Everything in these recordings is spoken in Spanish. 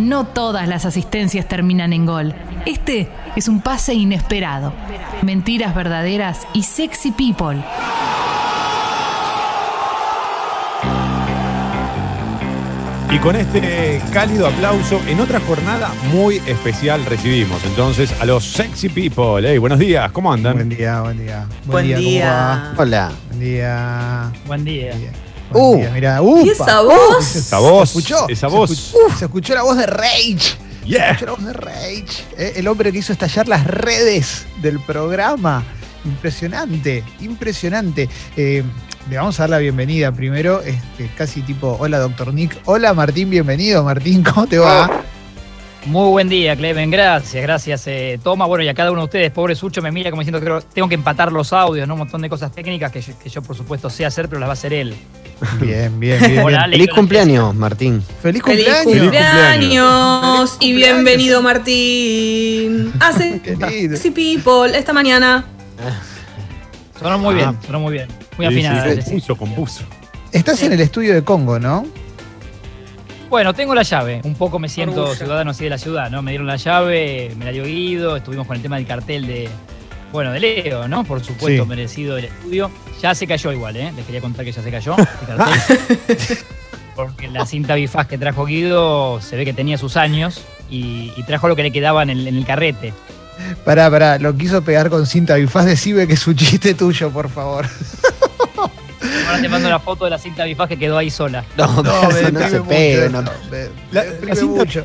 No todas las asistencias terminan en gol. Este es un pase inesperado. Mentiras verdaderas y sexy people. Y con este cálido aplauso, en otra jornada muy especial recibimos entonces a los sexy people. Hey, buenos días, ¿cómo andan? Buen día, buen día. Buen ¿cómo día. va? Hola. Buen día. Buen día. Buen día. Uh. Uh, ¿Y esa voz? Esa voz, ¿Se escuchó? esa Se voz. escuchó, uh, se escuchó la voz de Rage. Yeah. Se escuchó la voz de Rage. eh, el hombre que hizo estallar las redes del programa. Impresionante, impresionante. Eh, le vamos a dar la bienvenida primero, este, casi tipo, hola doctor Nick. Hola Martín, bienvenido. Martín, ¿cómo te va? Muy buen día, Clemen. Gracias, gracias. eh, Toma, bueno, y a cada uno de ustedes, pobre Sucho, me mira como diciendo que tengo que empatar los audios, ¿no? Un montón de cosas técnicas que yo, que yo, por supuesto, sé hacer, pero las va a hacer él. Bien, bien, bien. Hola, bien. Ale. Feliz cumpleaños, Martín. Feliz Feliz cumpleaños. cumpleaños, Feliz y bienvenido Martín. Hace. Sí People esta mañana. Sonó muy Ah. bien, sonó muy bien. Muy afinada. sí, sí. compuso. Estás en el estudio de Congo, ¿no? Bueno, tengo la llave. Un poco me siento Orgullo. ciudadano así de la ciudad, ¿no? Me dieron la llave, me la dio Guido, estuvimos con el tema del cartel de. Bueno, de Leo, ¿no? Por supuesto, Sí. merecido del estudio. Ya se cayó igual, ¿eh? Les quería contar que ya se cayó el cartel. Porque la cinta bifaz que trajo Guido se ve que tenía sus años y, y trajo lo que le quedaba en el, en el carrete. Pará, pará, lo quiso pegar con cinta bifaz. Decime que es un chiste tuyo, por favor. Ahora te mando la foto de la cinta bifaz que quedó ahí sola. No, No, no se pega. no. La- la cinta mucho.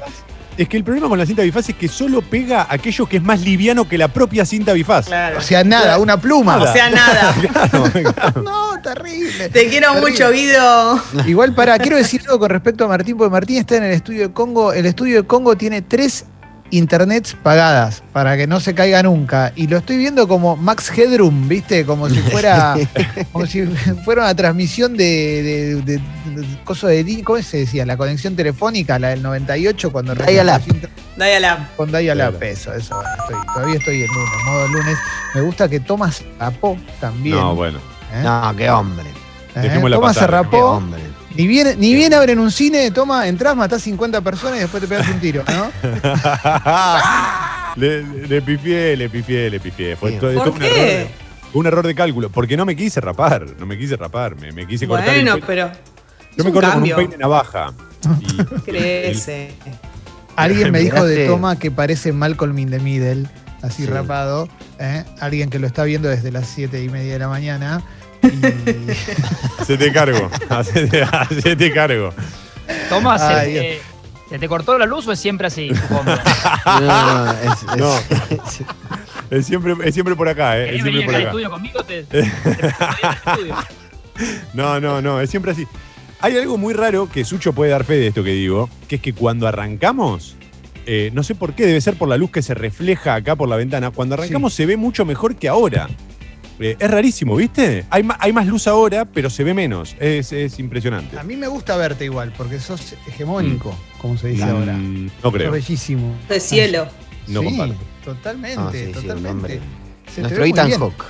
Es que el problema con la cinta bifaz es que solo pega a aquello que es más liviano que la propia cinta bifaz. Claro. O sea, nada, una pluma. O sea, nada. Claro, claro. No, terrible. Te quiero Terrible. mucho, Guido. Igual para, quiero decir algo con respecto a Martín, porque Martín está en el estudio de Congo. El estudio de Congo tiene tres internets pagadas para que no se caiga nunca. Y lo estoy viendo como Max Headroom, ¿viste? Como si fuera, como si fuera una transmisión de, de, de- ¿cómo se decía? La conexión telefónica, la del 98, cuando Dial-up. Dayala. con Dial-up, Dial-up. eso, eso. bueno, estoy- todavía estoy en lunes, modo lunes. Me gusta que Tomás rapó también. No, bueno. ¿eh? No, qué hombre. ¿Eh? Tomás se pasar, Qué rapó. hombre. Ni bien, ni bien abren un cine, toma, entras, matás 50 personas y después te pegas un tiro, ¿no? le, le pifié, le pifié, le pifié. Fue todo, ¿Por todo un, error qué? de, un error de cálculo. Porque no me quise rapar. No me quise rapar. Me, me quise cortar el Bueno, pelo. pero. Yo me corto cambio. con un peine navaja. Y- Crece. Alguien me dijo de. Toma que parece Malcolm in the Middle, así Sí. rapado. ¿eh? Alguien que lo está viendo desde las 7 y media de la mañana. Se te cargo. Hacete, hacete cargo. Tomás, Ay, ¿se, te- ¿se te cortó la luz o es siempre así? No, no, es, es- No. Es siempre, es siempre por acá, ¿eh? Es ¿Querés siempre venir por acá al estudio conmigo? Te, te- te- te- estudio. No, no, no, es siempre así. Hay algo muy raro que Sucho puede dar fe de esto que digo, que es que cuando arrancamos, eh, no sé por qué, debe ser por la luz que se refleja acá por la ventana, cuando arrancamos se ve mucho mejor que ahora. Eh, es rarísimo, ¿viste? Hay, hay más luz ahora, pero se ve menos. Es, es impresionante. a mí me gusta verte igual, porque sos hegemónico, como se dice Mm, ahora. no Sos creo, bellísimo. De cielo. no sí, comparto. Totalmente, Ah, sí, sí, totalmente. te Nuestro Ethan. Hawke.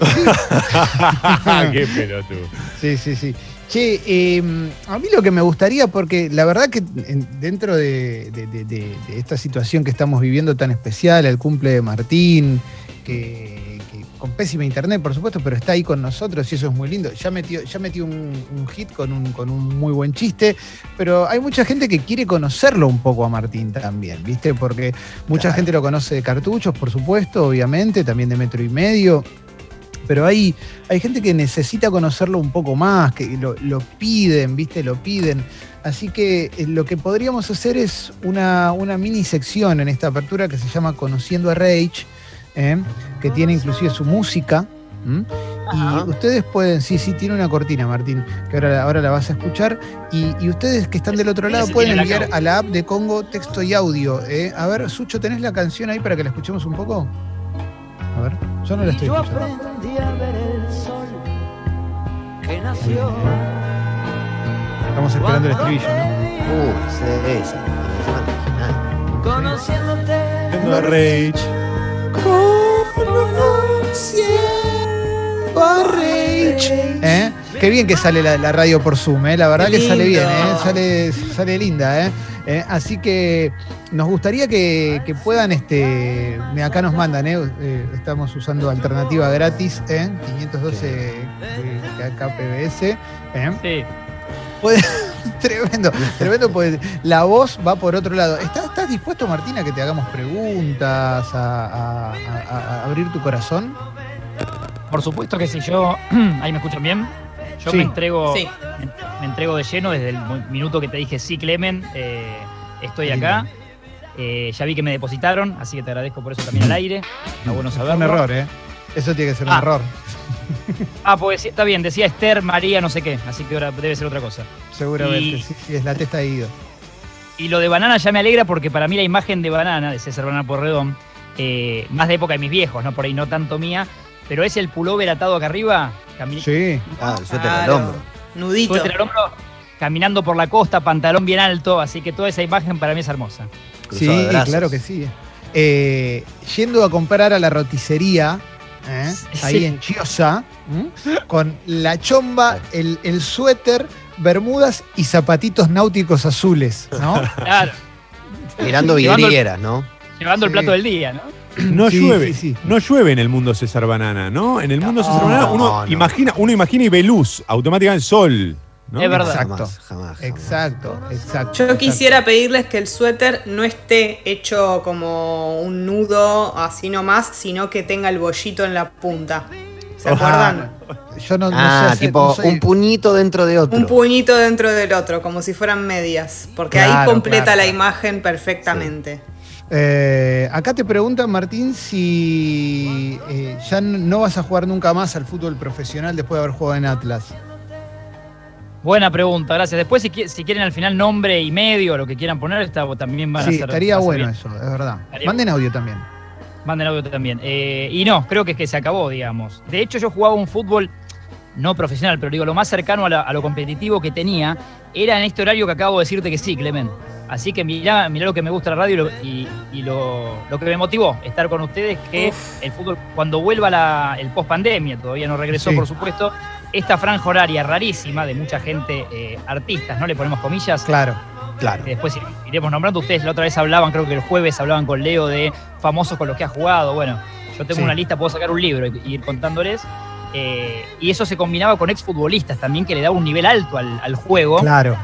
qué pelotudo. Sí, sí, sí. Che, eh, a mí lo que me gustaría, porque la verdad que en- dentro de, de- de- de- de esta situación que estamos viviendo tan especial, el cumple de Martín, que con pésima internet, por supuesto, pero está ahí con nosotros y eso es muy lindo. Ya metió, ya metió un, un hit con un, con un muy buen chiste, pero hay mucha gente que quiere conocerlo un poco a Martín también, ¿viste? Porque mucha Claro. gente lo conoce de cartuchos, por supuesto, obviamente, también de metro y medio. Pero hay, hay gente que necesita conocerlo un poco más, que lo, lo piden, ¿viste? Lo piden. Así que eh, lo que podríamos hacer es una, una mini sección en esta apertura que se llama Conociendo a Rage, ¿eh? que tiene inclusive su música. ¿m? Ajá. Y ustedes pueden, sí, sí, tiene una cortina, Martín, que ahora, ahora la vas a escuchar. Y, y ustedes que están del otro lado pueden la enviar a la app de Congo texto y audio. ¿eh? A ver, Sucho, ¿tenés la canción ahí para que la escuchemos un poco? A ver, yo no la estoy Yo escuchando. aprendí a ver el sol que nació. Estamos esperando el estribillo, ¿no? Uh, esa. Conociéndote. Rage. ¿Eh? Qué bien que sale la, la radio por Zoom, ¿eh? la verdad Qué que sale bien. ¿eh? sale, sale linda. ¿eh? Así que nos gustaría que, que puedan, este, acá nos mandan, estamos usando alternativa gratis, eh, 512 eh, kpbs. eh. Sí. Tremendo, tremendo, pues la voz va por otro lado. ¿Estás, estás dispuesto, Martín, a que te hagamos preguntas, a, a- a- a abrir tu corazón? Por supuesto que si yo. Ahí me escuchan bien. Yo Sí. me entrego. Sí. Me, me entrego de lleno desde el minuto que te dije sí, Clemen. eh, estoy acá. Eh, ya vi que me depositaron, así que te agradezco por eso también al aire. Está bueno saberlo. un error, ¿eh? Eso tiene que ser un Ah. error, Ah, pues está bien, decía Esther, María, no sé qué, así que ahora debe ser otra cosa. seguramente. Y- Sí, sí, es la testa de Guido. Y lo de banana ya me alegra porque para mí la imagen de banana, de César Banana Porredón, eh, más de época de mis viejos, no por ahí no tanto mía, pero es el pullover atado acá arriba, Sí, Ah, el suéter al Claro. hombro. Nudito. suéter al hombro, caminando por la costa, pantalón bien alto, así que toda esa imagen para mí es hermosa. cruzado sí, claro que sí. Eh, yendo a comprar a la roticería, ¿eh? ahí Sí. en Chiosa, ¿m? con la chomba, el, el suéter, bermudas y zapatitos náuticos azules, ¿no? Claro, Mirando Llevando el- vidrieras, ¿no? llevando el plato del día, ¿no? No Sí, llueve, sí, sí. no llueve en el mundo César Banana, ¿no? En el mundo César No, Banana uno no. imagina, uno imagina y ve luz, automáticamente sol. ¿No? Es verdad. Exacto. Jamás, jamás, jamás. Exacto, exacto. Yo exacto. quisiera pedirles que el suéter no esté hecho como un nudo así nomás, sino que tenga el bollito en la punta. ¿Se Ah, acuerdan? Yo no, no Ah, sé hacer- tipo no soy- un puñito dentro de otro. Un puñito dentro del otro, como si fueran medias. Porque ahí completa claro. la imagen perfectamente. Eh, acá te preguntan, Martín, si eh, ya no vas a jugar nunca más al fútbol profesional después de haber jugado en Atlas. Buena pregunta, gracias. Después si, si quieren al final nombre y medio, lo que quieran poner, está, también van a Sí, ser... estaría a ser bueno bien. eso, es verdad. Estaría Manden audio también. Manden audio también. Eh, y no, creo que es que se acabó, digamos. De hecho, yo jugaba un fútbol no profesional, pero digo, lo más cercano a, la- a lo competitivo que tenía era en este horario que acabo de decirte que sí, Clement. Así que mirá, mirá lo que me gusta la radio y, lo, y- y lo, lo que me motivó estar con ustedes, que Uf. el fútbol, cuando vuelva la, el post pandemia, todavía no regresó, Sí. por supuesto, esta franja horaria rarísima de mucha gente, eh, artistas, ¿no? Le ponemos comillas, Claro. Claro. después iremos nombrando. Ustedes la otra vez hablaban, creo que el jueves hablaban con Leo de famosos con los que ha jugado. Bueno, yo tengo Sí. una lista, puedo sacar un libro y, y ir contándoles. Eh, y eso se combinaba con exfutbolistas también, que le daba un nivel alto al, al juego. Claro.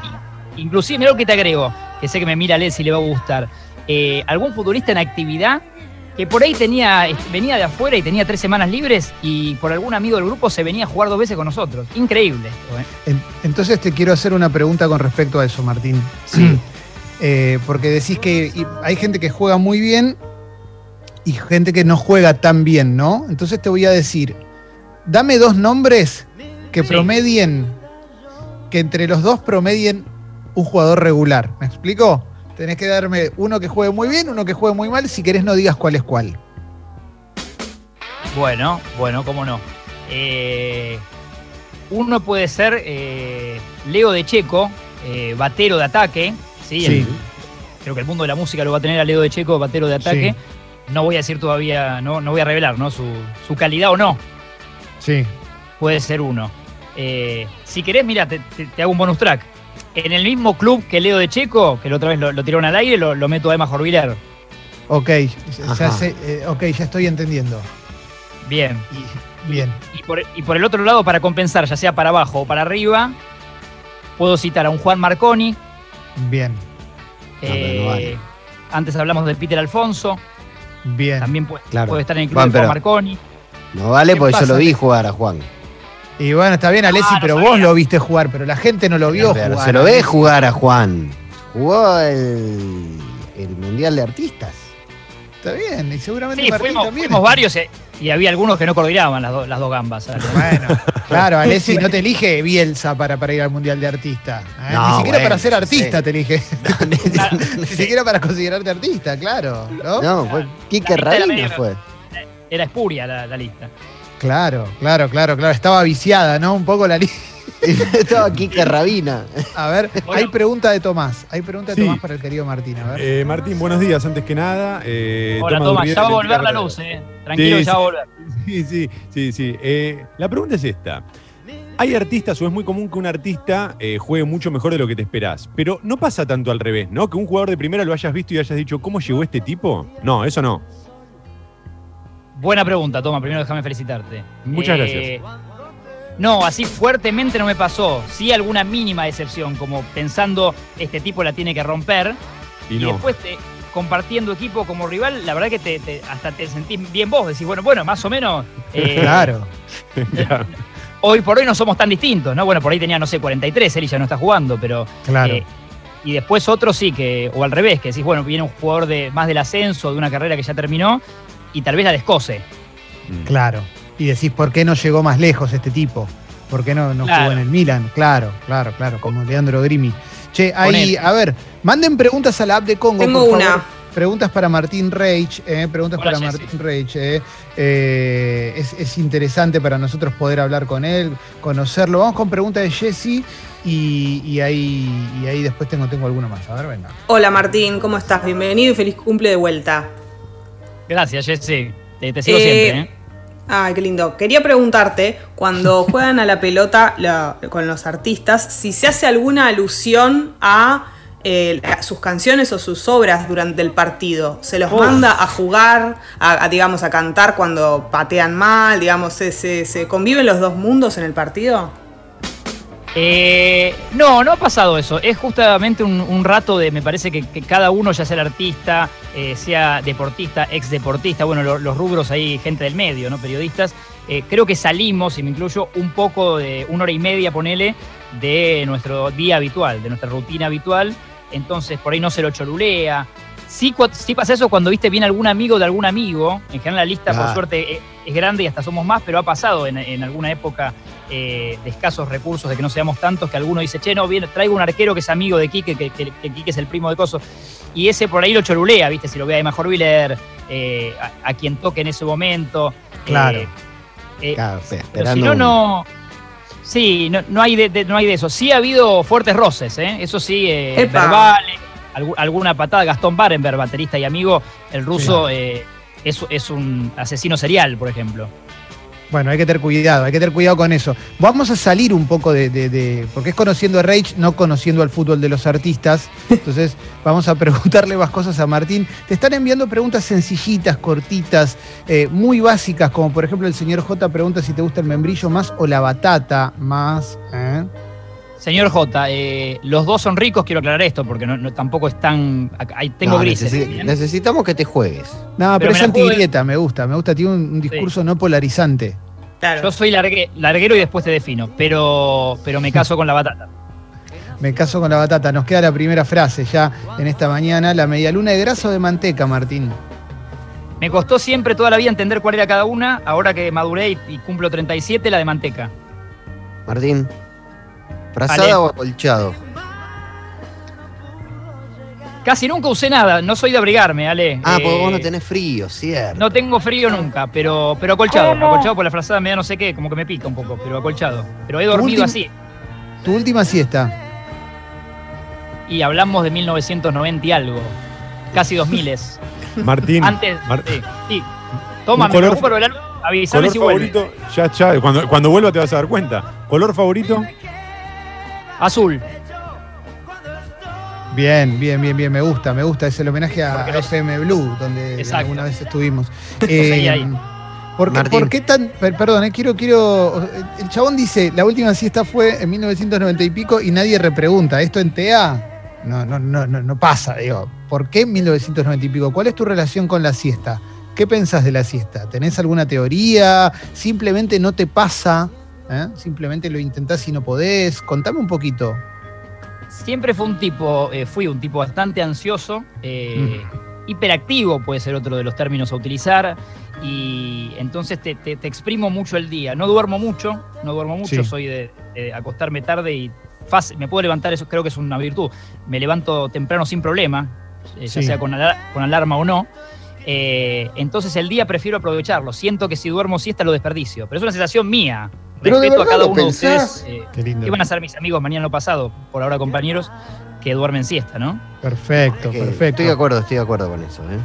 Inclusive, mira lo que te agrego, que sé que me mira Led si le va a gustar. Eh, algún futbolista en actividad que por ahí tenía, venía de afuera y tenía tres semanas libres y por algún amigo del grupo se venía a jugar dos veces con nosotros. Increíble esto, ¿eh? Entonces te quiero hacer una pregunta con respecto a eso, Martín. Sí. Eh, porque decís que hay gente que juega muy bien y gente que no juega tan bien, ¿no? Entonces te voy a decir, dame dos nombres que Sí. promedien, que entre los dos promedien un jugador regular. ¿Me explico? Tenés que darme uno que juegue muy bien, uno que juegue muy mal. Si querés, no digas cuál es cuál. Bueno, bueno, cómo no. Eh, uno puede ser eh, Leo de Checo, eh, batero de ataque. ¿sí? Sí. El- creo que el mundo de la música lo va a tener a Leo de Checo, batero de ataque. No voy a decir todavía, no, no voy a revelar ¿no? Su, su calidad o no. Sí. Puede ser uno. Si querés, mira, te, te- te hago un bonus track. En el mismo club que Leo de Checo, que la otra vez lo, lo tiraron al aire, lo, lo meto a Emma Jorviler. Ok, ya, sé, eh, ok, ya estoy entendiendo. Bien. Y- bien. Y por, y por el otro lado, para compensar, ya sea para abajo o para arriba, puedo citar a un Juan Marconi. Bien, no eh, vale. Antes hablamos del Peter Alfonso. bien. También puede, Claro. puede estar en el club Juan, de Juan pero- Marconi. No vale ¿Qué porque yo pasa, lo vi jugar a Juan. Y bueno, está bien, Alessi, no pero vos lo viste jugar, pero la gente no lo vio Pero jugar. se lo ve jugar a Juan. Jugó el, el Mundial de Artistas. Está bien, y seguramente Sí, Martín fuimos, también. fuimos varios eh, y había algunos que no coordinaban las, do- las dos gambas. Bueno, claro, Alessi no te elige Bielsa para, para ir al Mundial de Artista. ¿eh? No, Ni siquiera bueno, para ser sí. artista te elige. Claro, Ni siquiera para considerarte artista, claro. ¿no? No, fue Quique Rabina fue. Era espuria la, la lista. Claro, claro, claro, claro. Estaba viciada, ¿no? Un poco la lista. Estaba Quique Rabina. A ver, Bueno. hay pregunta de Tomás. Hay pregunta de Sí. Tomás para el querido Martín. A ver. Eh, Martín, buenos días, antes que nada. Eh, Hola, Tomás, Durriel, ya va a volver la luz, eh. Tranquilo, Sí, que ya va a sí. volver. Sí, sí, sí, sí. Eh, la pregunta es esta. Hay artistas, o es muy común que un artista eh, juegue mucho mejor de lo que te esperás. Pero no pasa tanto al revés, ¿no? Que un jugador de primera lo hayas visto y hayas dicho, ¿cómo llegó este tipo? No, eso no. Buena pregunta, Toma. Primero déjame felicitarte. Muchas Eh, No, así fuertemente no me pasó. Sí alguna mínima decepción, como pensando, este tipo la tiene que romper. Y Y, no. después te- compartiendo equipo como rival, la verdad que te, te- hasta te sentís bien vos. Decís, bueno, bueno, más o menos. eh, Claro. Hoy por hoy no somos tan distintos, ¿no? Bueno, por ahí tenía, no sé, 43, él ya no está jugando, pero. Claro. eh, y después otro sí, que, o al revés, que decís, bueno, viene un jugador de más del ascenso, de una carrera que ya terminó, y tal vez la descose. Mm. Claro. Y decís, ¿por qué no llegó más lejos este tipo? ¿Por qué no, no Claro. jugó en el Milan? Claro, claro, claro, como Leandro Grimi. Che, ahí, a ver, manden preguntas a la app de Congo. Tengo por una. favor. Preguntas para Martín Reich, eh, preguntas Hola, para. Martín Reich. eh. Eh, es, es interesante para nosotros poder hablar con él, conocerlo. Vamos con preguntas de Jesse y, y ahí, y ahí después tengo, tengo alguno más. A ver, venga. Hola Martín, ¿cómo estás? Bienvenido y feliz cumple de vuelta. Gracias, Jesse. Te, te sigo Eh, siempre, ¿eh? Ay, qué lindo. Quería preguntarte, cuando juegan a la pelota la- con los artistas, si se hace alguna alusión a, eh, a sus canciones o sus obras durante el partido. ¿Se los Uf. manda a jugar, a, a, digamos, a cantar cuando patean mal? Digamos, ¿se, se- se conviven los dos mundos en el partido? Eh, no, no ha pasado eso. Es justamente un, rato de, me parece que, cada uno, ya sea el artista, eh, sea deportista, ex deportista, bueno, lo- los rubros ahí, gente del medio, ¿no? Periodistas, eh, creo que salimos, y me incluyo, un poco de una hora y media, ponele, de nuestro día habitual, de nuestra rutina habitual. Entonces, por ahí no se lo cholulea. Sí, sí pasa eso cuando viste bien algún amigo de algún amigo. En general la lista, por suerte, eh, es grande y hasta somos más, pero ha pasado en, en alguna época eh, de escasos recursos, de que no seamos tantos, que alguno dice, che, no, bien, traigo un arquero que es amigo de Quique, que, que, que Quique es el primo de Coso. Y ese por ahí lo chorulea, ¿viste? Si lo ve a Emma Willer, eh, a, a quien toque en ese momento. Claro. Eh, eh, Claro, pero esperando si no, no. Sí, no, no hay de, de- no hay de eso. Sí ha habido fuertes roces, ¿eh? Eso sí, eh, verbales, alguna patada. Gastón Barenberg, baterista y amigo, el ruso eh, es, es un asesino serial, por ejemplo. Bueno, hay que tener cuidado, hay que tener cuidado con eso. Vamos a salir un poco de, de- de- porque es conociendo a Rage, no conociendo al fútbol de los artistas. Entonces, vamos a preguntarle más cosas a Martín. Te están enviando preguntas sencillitas, cortitas, eh, muy básicas, como por ejemplo el señor J pregunta si te gusta el membrillo más o la batata más. ¿eh? Señor J, eh, los dos son ricos, quiero aclarar esto, porque no, no- tampoco están. Ahí tengo No, grises. necesi- ¿bien? necesitamos que te juegues. No, pero, Pero es me antigrieta, gusta, me gusta, tiene un, un discurso no polarizante. Claro. Yo soy largue- larguero y después te defino, pero, pero me caso con la batata. Me caso con la batata. Nos queda la primera frase ya en esta mañana. La medialuna de grasa o de manteca, Martín. Me costó siempre toda la vida entender cuál era cada una. Ahora que maduré y, y cumplo 37, la de manteca. Martín, ¿frazada o acolchado? Casi nunca usé nada, no soy de abrigarme, Ale. Ah, Eh, porque vos no tenés frío, cierto. No tengo frío nunca, pero, pero acolchado. Acolchado por la frazada media no sé qué, como que me pica un poco, pero acolchado. Pero he dormido así. Tu última siesta. Y hablamos de 1990 y algo. Casi 2000 Martín, Antes. Mar- sí, sí. Toma, me color- preocupa lo del Avisame color si vuelve. favorito, ya, ya, cuando, cuando vuelva te vas a dar cuenta. ¿Color favorito? Azul. Bien, bien, bien, bien. Me gusta, me gusta. Es el homenaje a no- FM Blue, donde Exacto. alguna vez estuvimos. ahí. ¿por, qué, por qué tan.? per- perdón, eh, quiero, quiero. El chabón dice: la última siesta fue en 1990 y pico y nadie repregunta. ¿Esto en TA? No, no, no, no, no pasa. Digo, ¿por qué en 1990 y pico? ¿Cuál es tu relación con la siesta? ¿Qué pensás de la siesta? ¿Tenés alguna teoría? ¿Simplemente no te pasa? ¿Eh? ¿Simplemente lo intentás y no podés? Contame un poquito. Siempre fue un tipo, eh, fui un tipo bastante ansioso, eh, hiperactivo puede ser otro de los términos a utilizar, y entonces te, te- te exprimo mucho el día. No duermo mucho, no duermo mucho, Sí. soy de, de acostarme tarde y fácil, me puedo levantar, eso creo que es una virtud. Me levanto temprano sin problema, ya Sí. sea con, con alarma o no. Eh, entonces el día prefiero aprovecharlo. Siento que si duermo siesta lo desperdicio, pero es una sensación mía. Pero Respeto a cada lo uno de ustedes. eh, Qué lindo. ¿Qué van a ser mis amigos mañana o pasado? Por ahora compañeros que duermen siesta, ¿no? Perfecto, Que perfecto. Estoy de acuerdo, estoy de acuerdo con eso. ¿eh?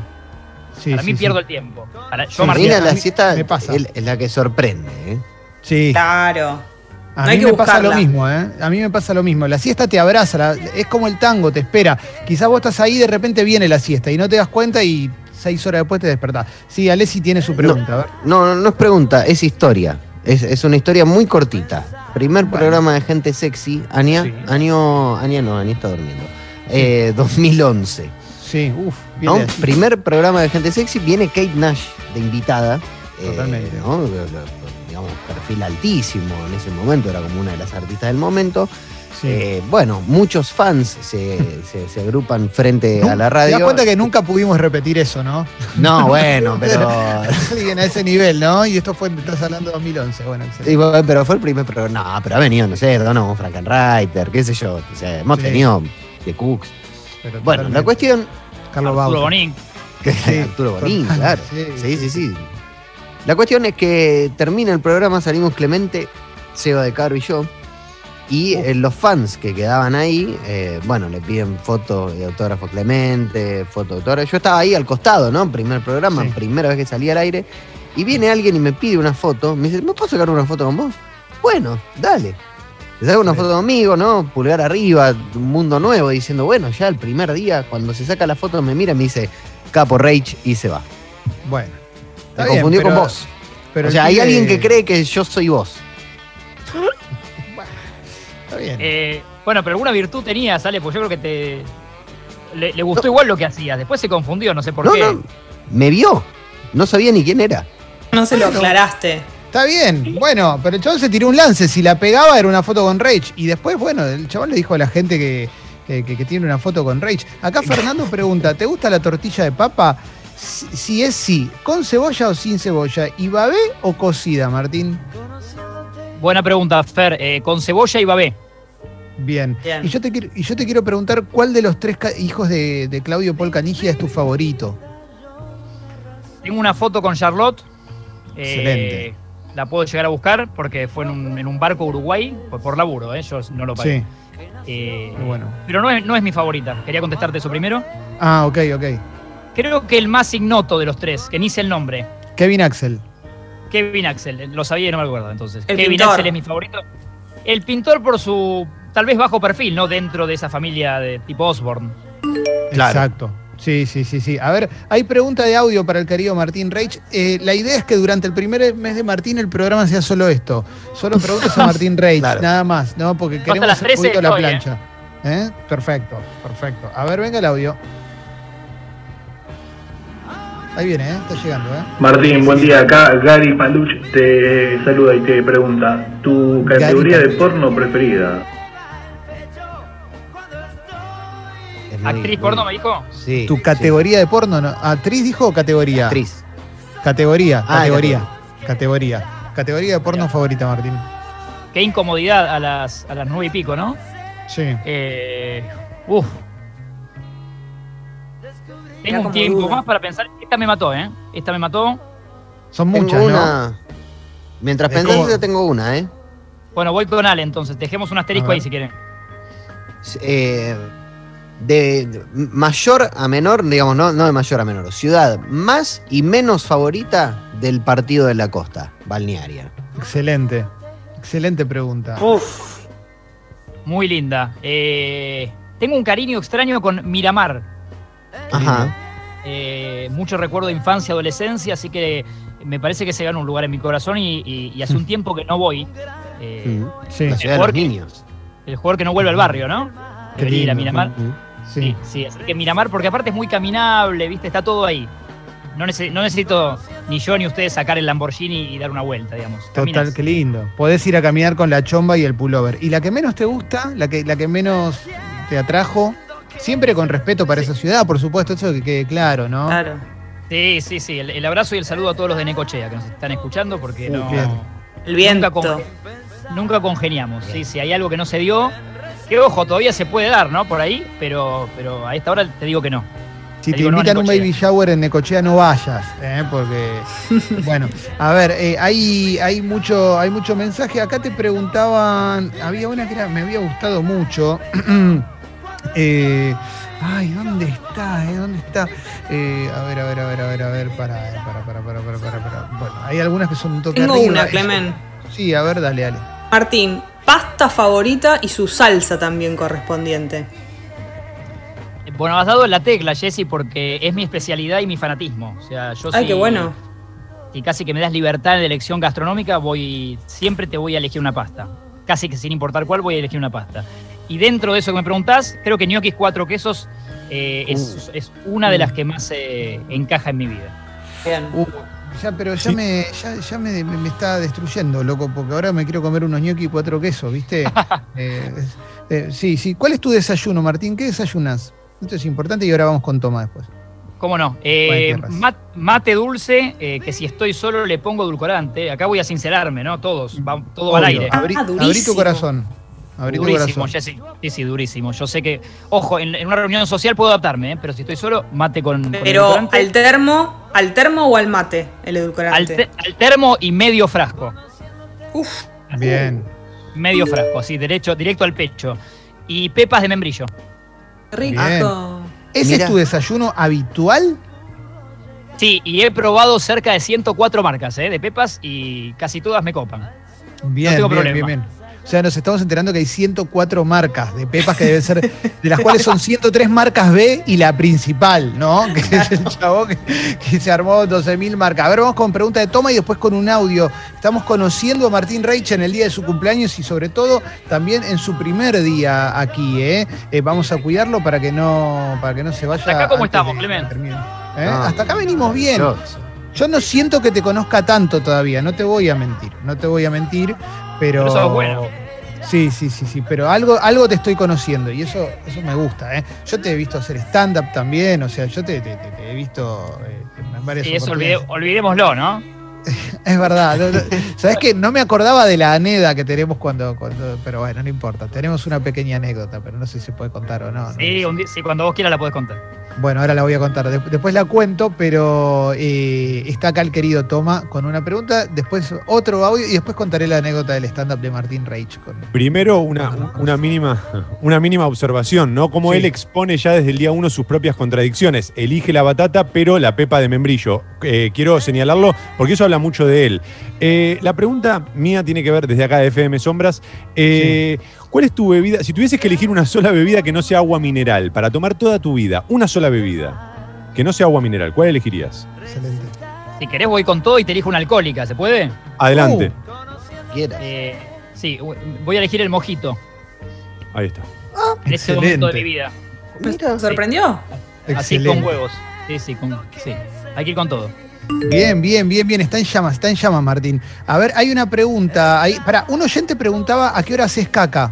Sí, Para sí, mí sí. pierdo el tiempo. Para, yo, Sí, Martín, Mira, a la siesta me pasa. es es la que sorprende. ¿eh? Sí, Claro. A No hay mí que me pasa lo mismo, ¿eh? A mí me pasa lo mismo. La siesta te abraza, la- es como el tango, te espera. Quizás vos estás ahí y de repente viene la siesta y no te das cuenta y seis horas después te despertás. Sí, Alessi tiene su pregunta, a ver. No, no, no es pregunta, es historia. Es, es una historia muy cortita. Primer Bueno. programa de gente sexy, Ania, Sí. año, Ania no, Ania está durmiendo. Eh, 2011. Sí, uff, ¿no? Primer programa de gente sexy, viene Kate Nash de invitada. eh, Totalmente. ¿no? Lo- lo- Digamos, perfil altísimo en ese momento, era como una de las artistas del momento. Sí. Eh, bueno, muchos fans se, se- se agrupan frente a la Te radio. das cuenta que nunca pudimos repetir eso, ¿no? No, bueno, pero. Alguien a ese nivel, ¿no? Y esto fue, estás hablando de 2011. Bueno, bueno, pero fue el primer programa. No, pero ha venido, no sé, Donovan Frankenreiter, qué sé yo. O sea, hemos Sí. tenido de Cooks. Pero Bueno, la cuestión. Carlos Arturo. Bonín. Sí, Arturo Bonín, claro. sí, Sí, sí, sí, sí. La cuestión es que termina el programa, salimos Clemente, Seba de Caro y yo. Y eh, los fans que quedaban ahí, eh, bueno, le piden foto de autógrafo Clemente, foto de autógrafo. Yo estaba ahí al costado, ¿no? Primer programa, Sí. primera vez que salí al aire. Y viene alguien y me pide una foto. Me dice, ¿me puedo sacar una foto con vos? Bueno, dale. Se saca una Sí. foto conmigo, ¿no? Pulgar arriba, un mundo nuevo, diciendo, bueno, ya el primer día, cuando se saca la foto, me mira y me dice, Capo Rage, y se va. Bueno. Me bien, confundió pero- con vos. pero o sea, hay alguien que cree que yo soy vos. Está bien. Eh, bueno, pero alguna virtud tenía, sale, pues yo creo que te. Le, le gustó igual lo que hacías. Después se confundió, no sé por no, qué. no, me vio. No sabía ni quién era. No se lo aclaraste. Está bien, bueno, pero el chabón se tiró un lance. Si la pegaba era una foto con Rage. Y después, bueno, el chabón le dijo a la gente que, que- que- que tiene una foto con Rage. Acá Fernando pregunta: ¿te gusta la tortilla de papa? Si, si es sí, ¿con cebolla o sin cebolla? ¿Y babé o cocida, Martín? Buena pregunta, Fer. Eh, con cebolla y babé. Bien. Bien. Y, yo te quiero, y yo te quiero preguntar: ¿cuál de los tres hijos de, de Claudio Paul Canigia es tu favorito? Tengo una foto con Charlotte. Eh, Excelente. La puedo llegar a buscar porque fue en un, en un barco Uruguay, por, por laburo, ¿eh? yo no lo pagué. Sí, Eh, muy bueno. Pero no es, no es mi favorita. Quería contestarte eso primero. Ah, ok, ok. Creo que el más ignoto de los tres, que ni sé el nombre, Kevin Axel. Kevin Axel. Lo sabía y no me acuerdo entonces. El Kevin pintor. Axel es mi favorito. El pintor por su tal vez bajo perfil, ¿no? Dentro de esa familia de tipo Osborne. Claro. Exacto. Sí, sí, sí, sí. A ver, hay pregunta de audio para el querido Martín Reich. Eh, la idea es que durante el primer mes de Martín el programa sea solo esto. Solo preguntas a Martín Reich, Claro. nada más, ¿no? Porque hasta queremos las un 13 poquito la estoy, plancha. ¿Eh? Perfecto, perfecto. A ver, venga el audio. Ahí viene, ¿eh? Está llegando, ¿eh? Martín, buen día. Acá Gary Paluch te saluda y te pregunta, ¿tu categoría de porno preferida? ¿Actriz porno me dijo? Sí. ¿Tu sí. categoría de porno? No? ¿Actriz dijo o categoría? Actriz. Categoría, Ah, categoría. Categoría. Categoría de porno favorita, Martín. Qué incomodidad a las, a las nueve y pico, ¿no? Sí. Eh, uf. Tengo un tiempo duda. más para pensar. Esta me mató, ¿eh? Esta me mató. Son Tengo muchas, ¿no? Mientras pensás, como- yo tengo una, ¿eh? Bueno, voy con Ale entonces. Dejemos un asterisco ahí si quieren. Eh, de, mayor a menor, digamos, no, no de mayor a menor, ciudad más y menos favorita del partido de la costa, balnearia. Excelente. Excelente pregunta. Uf. Muy linda. Eh, tengo un cariño extraño con Miramar. Ajá. Eh, mucho recuerdo de infancia, adolescencia, así que me parece que se gana un lugar en mi corazón y, y- y hace un tiempo que no voy. Eh, Mm. Sí. La ciudad de los Porque- niños. El jugador que no vuelve al barrio, ¿no? Debería ir a. Miramar. Mm. Sí, sí, así que Miramar, porque aparte es muy caminable, ¿viste? Está todo ahí. No, nece- no necesito ni yo ni ustedes sacar el Lamborghini y dar una vuelta, digamos. Total, qué lindo. Podés ir a caminar con la chomba y el pullover. ¿Y la que menos te gusta? ¿La que, la que menos te atrajo? Siempre con respeto para esa ciudad, por supuesto, eso que quede claro, ¿no? Claro. Sí, sí, sí. El, el abrazo y el saludo a todos los de Necochea que nos están escuchando porque no, bien. El viento. Nunca, conge- nunca congeniamos. Sí, sí, hay algo que no se dio. Que ojo, todavía se puede dar, ¿no? Por ahí, pero, pero a esta hora te digo que no. Si Te no invitan a un baby shower en Necochea, no vayas, ¿eh? porque. bueno, a ver, eh, hay, hay, mucho, hay mucho mensaje. Acá te preguntaban. Había una que era- me había gustado mucho. Eh, ay, ¿dónde está? eh? ¿Dónde está? Eh, a ver, a ver, a ver, a ver, a ver, para, para, para, para, para, para, para. Bueno, hay algunas que son un toque Tengo arriba. una, Clemen. Sí, a ver, dale, dale. Martín, pasta favorita y su salsa también correspondiente. Bueno, has dado en la tecla, Jessy, porque es mi especialidad y mi fanatismo. O sea, yo Ay, sí- qué bueno. Y casi que me das libertad de elección gastronómica, voy siempre te voy a elegir una pasta. Casi que sin importar cuál, voy a elegir una pasta. Y dentro de eso que me preguntás, creo que ñoquis cuatro quesos eh, es, es una de las que más eh, encaja en mi vida. Bien. Uh, ya, pero ya, Sí. me, ya, ya me, me- me está destruyendo, loco, porque ahora me quiero comer unos ñoqui y cuatro quesos, ¿viste? Eh, eh, sí, sí. ¿Cuál es tu desayuno, Martín? ¿Qué desayunas? Esto es importante y ahora vamos con Toma después. ¿Cómo no? Eh, mate dulce, eh, que si estoy solo le pongo edulcorante. Acá voy a sincerarme, ¿no? Todos, va todo al aire. Abrí, Ah, abrí tu corazón. Abrí Durísimo. Jessy. Sí, sí, durísimo. Yo sé que, ojo, en, en una reunión social puedo adaptarme, ¿eh? pero si estoy solo, mate con, con Pero al termo, al termo o al mate, el edulcorante. al, te- al termo y medio frasco. Uf, Bien. Medio frasco, así, derecho, directo al pecho. Y pepas de membrillo. rico. ¿Ese es tu desayuno habitual? Sí, y he probado cerca de 104 marcas ¿eh? de pepas y casi todas me copan. Bien, tengo bien, problema. bien, bien. O sea, nos estamos enterando que hay 104 marcas de pepas que deben ser, de las cuales son 103 marcas B y la principal, ¿no? Que es el chavo que, que se armó 12.000 marcas. A ver, vamos con pregunta de toma y después con un audio. Estamos conociendo a Martín Reich en el día de su cumpleaños y sobre todo también en su primer día aquí, ¿eh? Eh, vamos a cuidarlo para que no, para que no se vaya. Hasta acá, ¿cómo estamos, Clemente? ¿Eh? Hasta acá venimos bien. Yo no siento que te conozca tanto todavía, no te voy a mentir, no te voy a mentir, pero. Bueno. Sí, sí, sí, sí, pero algo, algo te estoy conociendo y eso, eso me gusta, ¿eh? Yo te he visto hacer stand-up también, o sea, yo te, te- te- te he visto eh, en varias Y eso olvide- olvidémoslo, ¿no? Es verdad. ¿Sabes qué? No me acordaba de la anécdota que tenemos cuando, cuando. Pero bueno, no importa. Tenemos una pequeña anécdota, pero no sé si se puede contar o no. no Sí, sé. un día- sí, cuando vos quieras la podés contar. Bueno, ahora la voy a contar. De- después la cuento, pero eh, está acá el querido Toma con una pregunta, después otro audio y después contaré la anécdota del stand-up de Martín Reich. Con... Primero, una, una, mínima, una mínima observación, ¿no? Como Sí. él expone ya desde el día uno sus propias contradicciones. Elige la batata, pero la pepa de membrillo. Eh, quiero señalarlo porque eso habla mucho de él. Eh, la pregunta mía tiene que ver desde acá de FM Sombras. Eh, ¿Cuál es tu bebida? Si tuvieses que elegir una sola bebida que no sea agua mineral para tomar toda tu vida, una sola bebida que no sea agua mineral, ¿cuál elegirías? Excelente. Si querés voy con todo y te elijo una alcohólica, ¿se puede? Adelante. Quiera. Eh, sí, voy a elegir el mojito Ahí está. en este momento de mi vida. ¿Me sorprendió? Así Excelente. con huevos. Sí, sí, con, sí. Hay que ir con todo. Bien, bien, bien, bien. Está en llamas, está en llamas, Martín. A ver, hay una pregunta. Ahí, para, un oyente preguntaba a qué hora haces caca.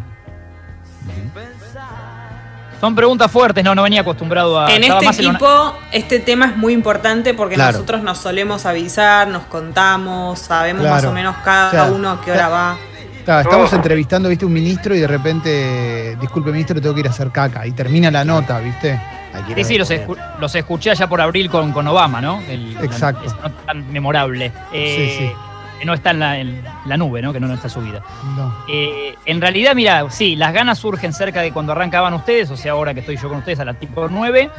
Son preguntas fuertes, no, no venía acostumbrado a. En este más en una- equipo, este tema es muy importante porque Claro. nosotros nos solemos avisar, nos contamos, sabemos más o menos cada uno a qué hora va. Estamos entrevistando, viste, un ministro y de repente, disculpe, ministro, tengo que ir a hacer caca. Y termina la nota, viste. Sí, sí, los, escu- los escuché allá por abril con, con Obama, ¿no? El- Exacto. nota tan memorable. Eh, Sí, sí. Que no está en la, en la nube, ¿no? Que no, no está subida. No. Eh, en realidad, mira, sí, las ganas surgen cerca de cuando arrancaban ustedes, o sea, ahora que estoy yo con ustedes a la tipo 9,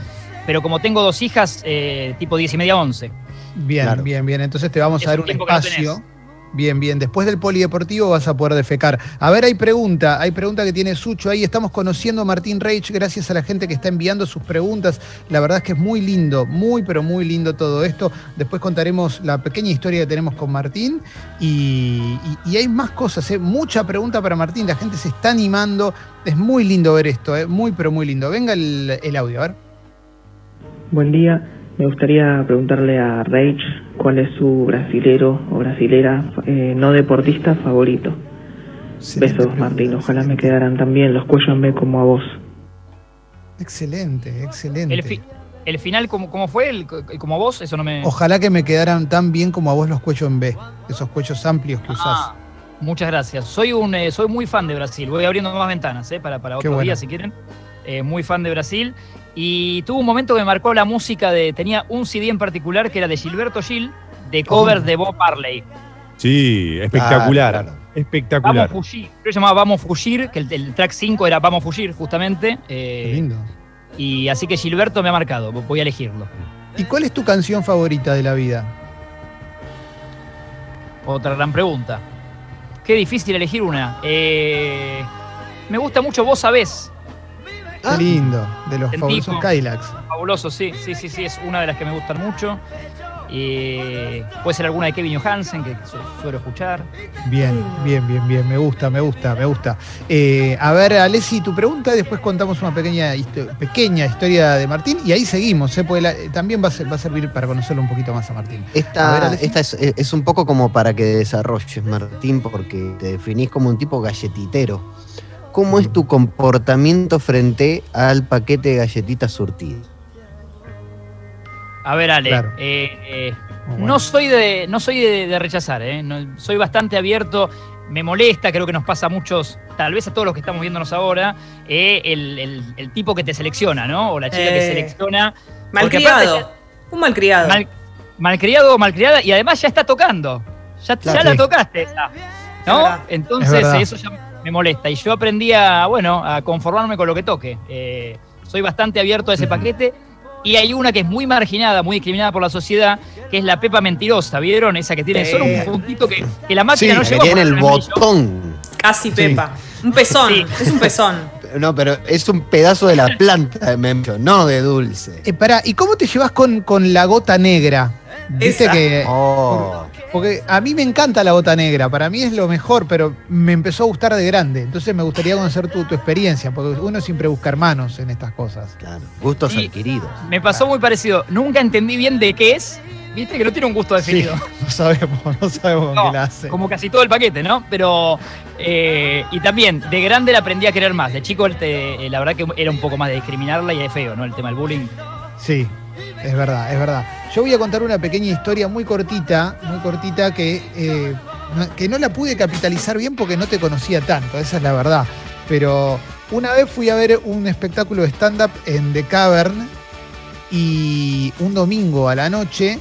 pero como tengo dos hijas, eh, tipo 10 y media, 11. Bien, Claro. bien, bien. Entonces te vamos Es a dar un espacio. Bien, bien. Después del polideportivo vas a poder defecar. A ver, hay pregunta. Hay pregunta que tiene Sucho ahí. Estamos conociendo a Martín Reich gracias a la gente que está enviando sus preguntas. La verdad es que es muy lindo, muy, pero muy lindo todo esto. Después contaremos la pequeña historia que tenemos con Martín. Y, hay más cosas, ¿eh? mucha pregunta para Martín. La gente se está animando. Es muy lindo ver esto, ¿eh? muy, pero muy lindo. Venga el, el audio, a ver. Buen día. Me gustaría preguntarle a Reich cuál es su brasilero o brasilera eh, no deportista favorito. Excelente Besos. Martín. Ojalá me quedaran también los cuellos en B como a vos. Excelente, excelente. El, fi- el final, ¿cómo, cómo fue? El- como vos, eso no me. Ojalá que me quedaran tan bien como a vos los cuellos en B, esos cuellos amplios que usás. Ah, muchas gracias. Soy un eh, soy muy fan de Brasil. Voy abriendo más ventanas eh, para, para otro bueno. día si quieren. Eh, muy fan de Brasil. Y tuvo un momento que me marcó la música de. Tenía un CD en particular que era de Gilberto Gil, de cover Oh. de Bob Marley. Sí, espectacular. Claro, claro. Espectacular. Vamos Fugir. Creo que se llamaba Vamos Fugir, que el, el track 5 era Vamos Fugir, justamente. Qué eh, lindo. y así que Gilberto me ha marcado. Voy a elegirlo. ¿Y cuál es tu canción favorita de la vida? Otra gran pregunta. qué difícil elegir una. Eh, me gusta mucho Vos Sabés. Qué lindo, de los El fabulosos. Kylax. Fabuloso, sí, sí, sí, sí, es una de las que me gustan mucho. Eh, puede ser alguna de Kevin Johansen, que su- suelo escuchar. Bien, bien, bien, bien. Me gusta, me gusta, me gusta. Eh, a ver, Alessi, tu pregunta, y después contamos una pequeña, histo- pequeña historia de Martín y ahí seguimos, ¿eh? porque la- también va a, ser- va a servir para conocerlo un poquito más a Martín. A ver, Esta, esta es, es un poco como para que desarrolles, Martín, porque te definís como un tipo galletitero. ¿Cómo es tu comportamiento frente al paquete de galletitas surtidas? A ver, Ale, Claro. eh, eh, bueno. no soy de, no soy de, de rechazar, ¿eh? No- soy bastante abierto. Me molesta, creo que nos pasa a muchos, tal vez a todos los que estamos viéndonos ahora, eh, el, el- el tipo que te selecciona, ¿no? O la chica que selecciona. Malcriado. aparte Un malcriado. Mal- malcriado o malcriada y además ya está tocando. Ya, Claro. ya la tocaste ¿No? Es Entonces eso ya me molesta. Y yo aprendí a, bueno, a conformarme con lo que toque. Eh, soy bastante abierto a ese paquete. Y hay una que es muy marginada, muy discriminada por la sociedad, que es la pepa mentirosa, ¿vieron? Esa que tiene Sí. solo un puntito que, que la máquina Sí, no Que llegó a tiene el botón. Casi Sí. Pepa. Un pezón. Sí. Es un pezón. No, pero es un pedazo de la planta de memcho, no de dulce. Eh, pará, ¿y cómo te llevas con, con la gota negra? Esa. que. Oh. Porque a mí me encanta la gota negra, para mí es lo mejor, pero me empezó a gustar de grande. Entonces me gustaría conocer tu, tu experiencia, porque uno siempre busca hermanos en estas cosas. Claro, gustos Y- adquiridos. Me pasó muy parecido. Nunca entendí bien de qué es. Viste que no tiene un gusto definido. No sabemos, no sabemos No, qué la hace. como casi todo el paquete, ¿no? Pero, eh, y también, de grande la aprendí a querer más. De chico, este, eh, la verdad que era un poco más de discriminarla y de feo, ¿no? El tema del bullying. Sí, es verdad, es verdad. Yo voy a contar una pequeña historia muy cortita, muy cortita que, eh, no, que no la pude capitalizar bien porque no te conocía tanto, esa es la verdad. Pero una vez fui a ver un espectáculo de stand-up en The Cavern y un domingo a la noche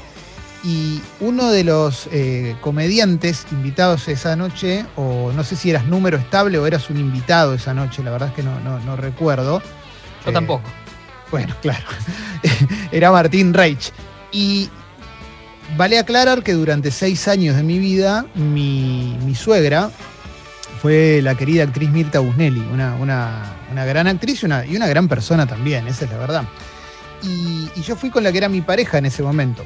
y uno de los eh, comediantes invitados esa noche, o no sé si eras número estable o eras un invitado esa noche, la verdad es que no, no, no recuerdo. Yo Eh, tampoco. Bueno, claro. Era Martín Reich. Y vale aclarar que durante seis años de mi vida, mi, suegra fue la querida actriz Mirta Busnelli, una, una- una gran actriz y una, y una gran persona también, esa es la verdad. Y, yo fui con la que era mi pareja en ese momento.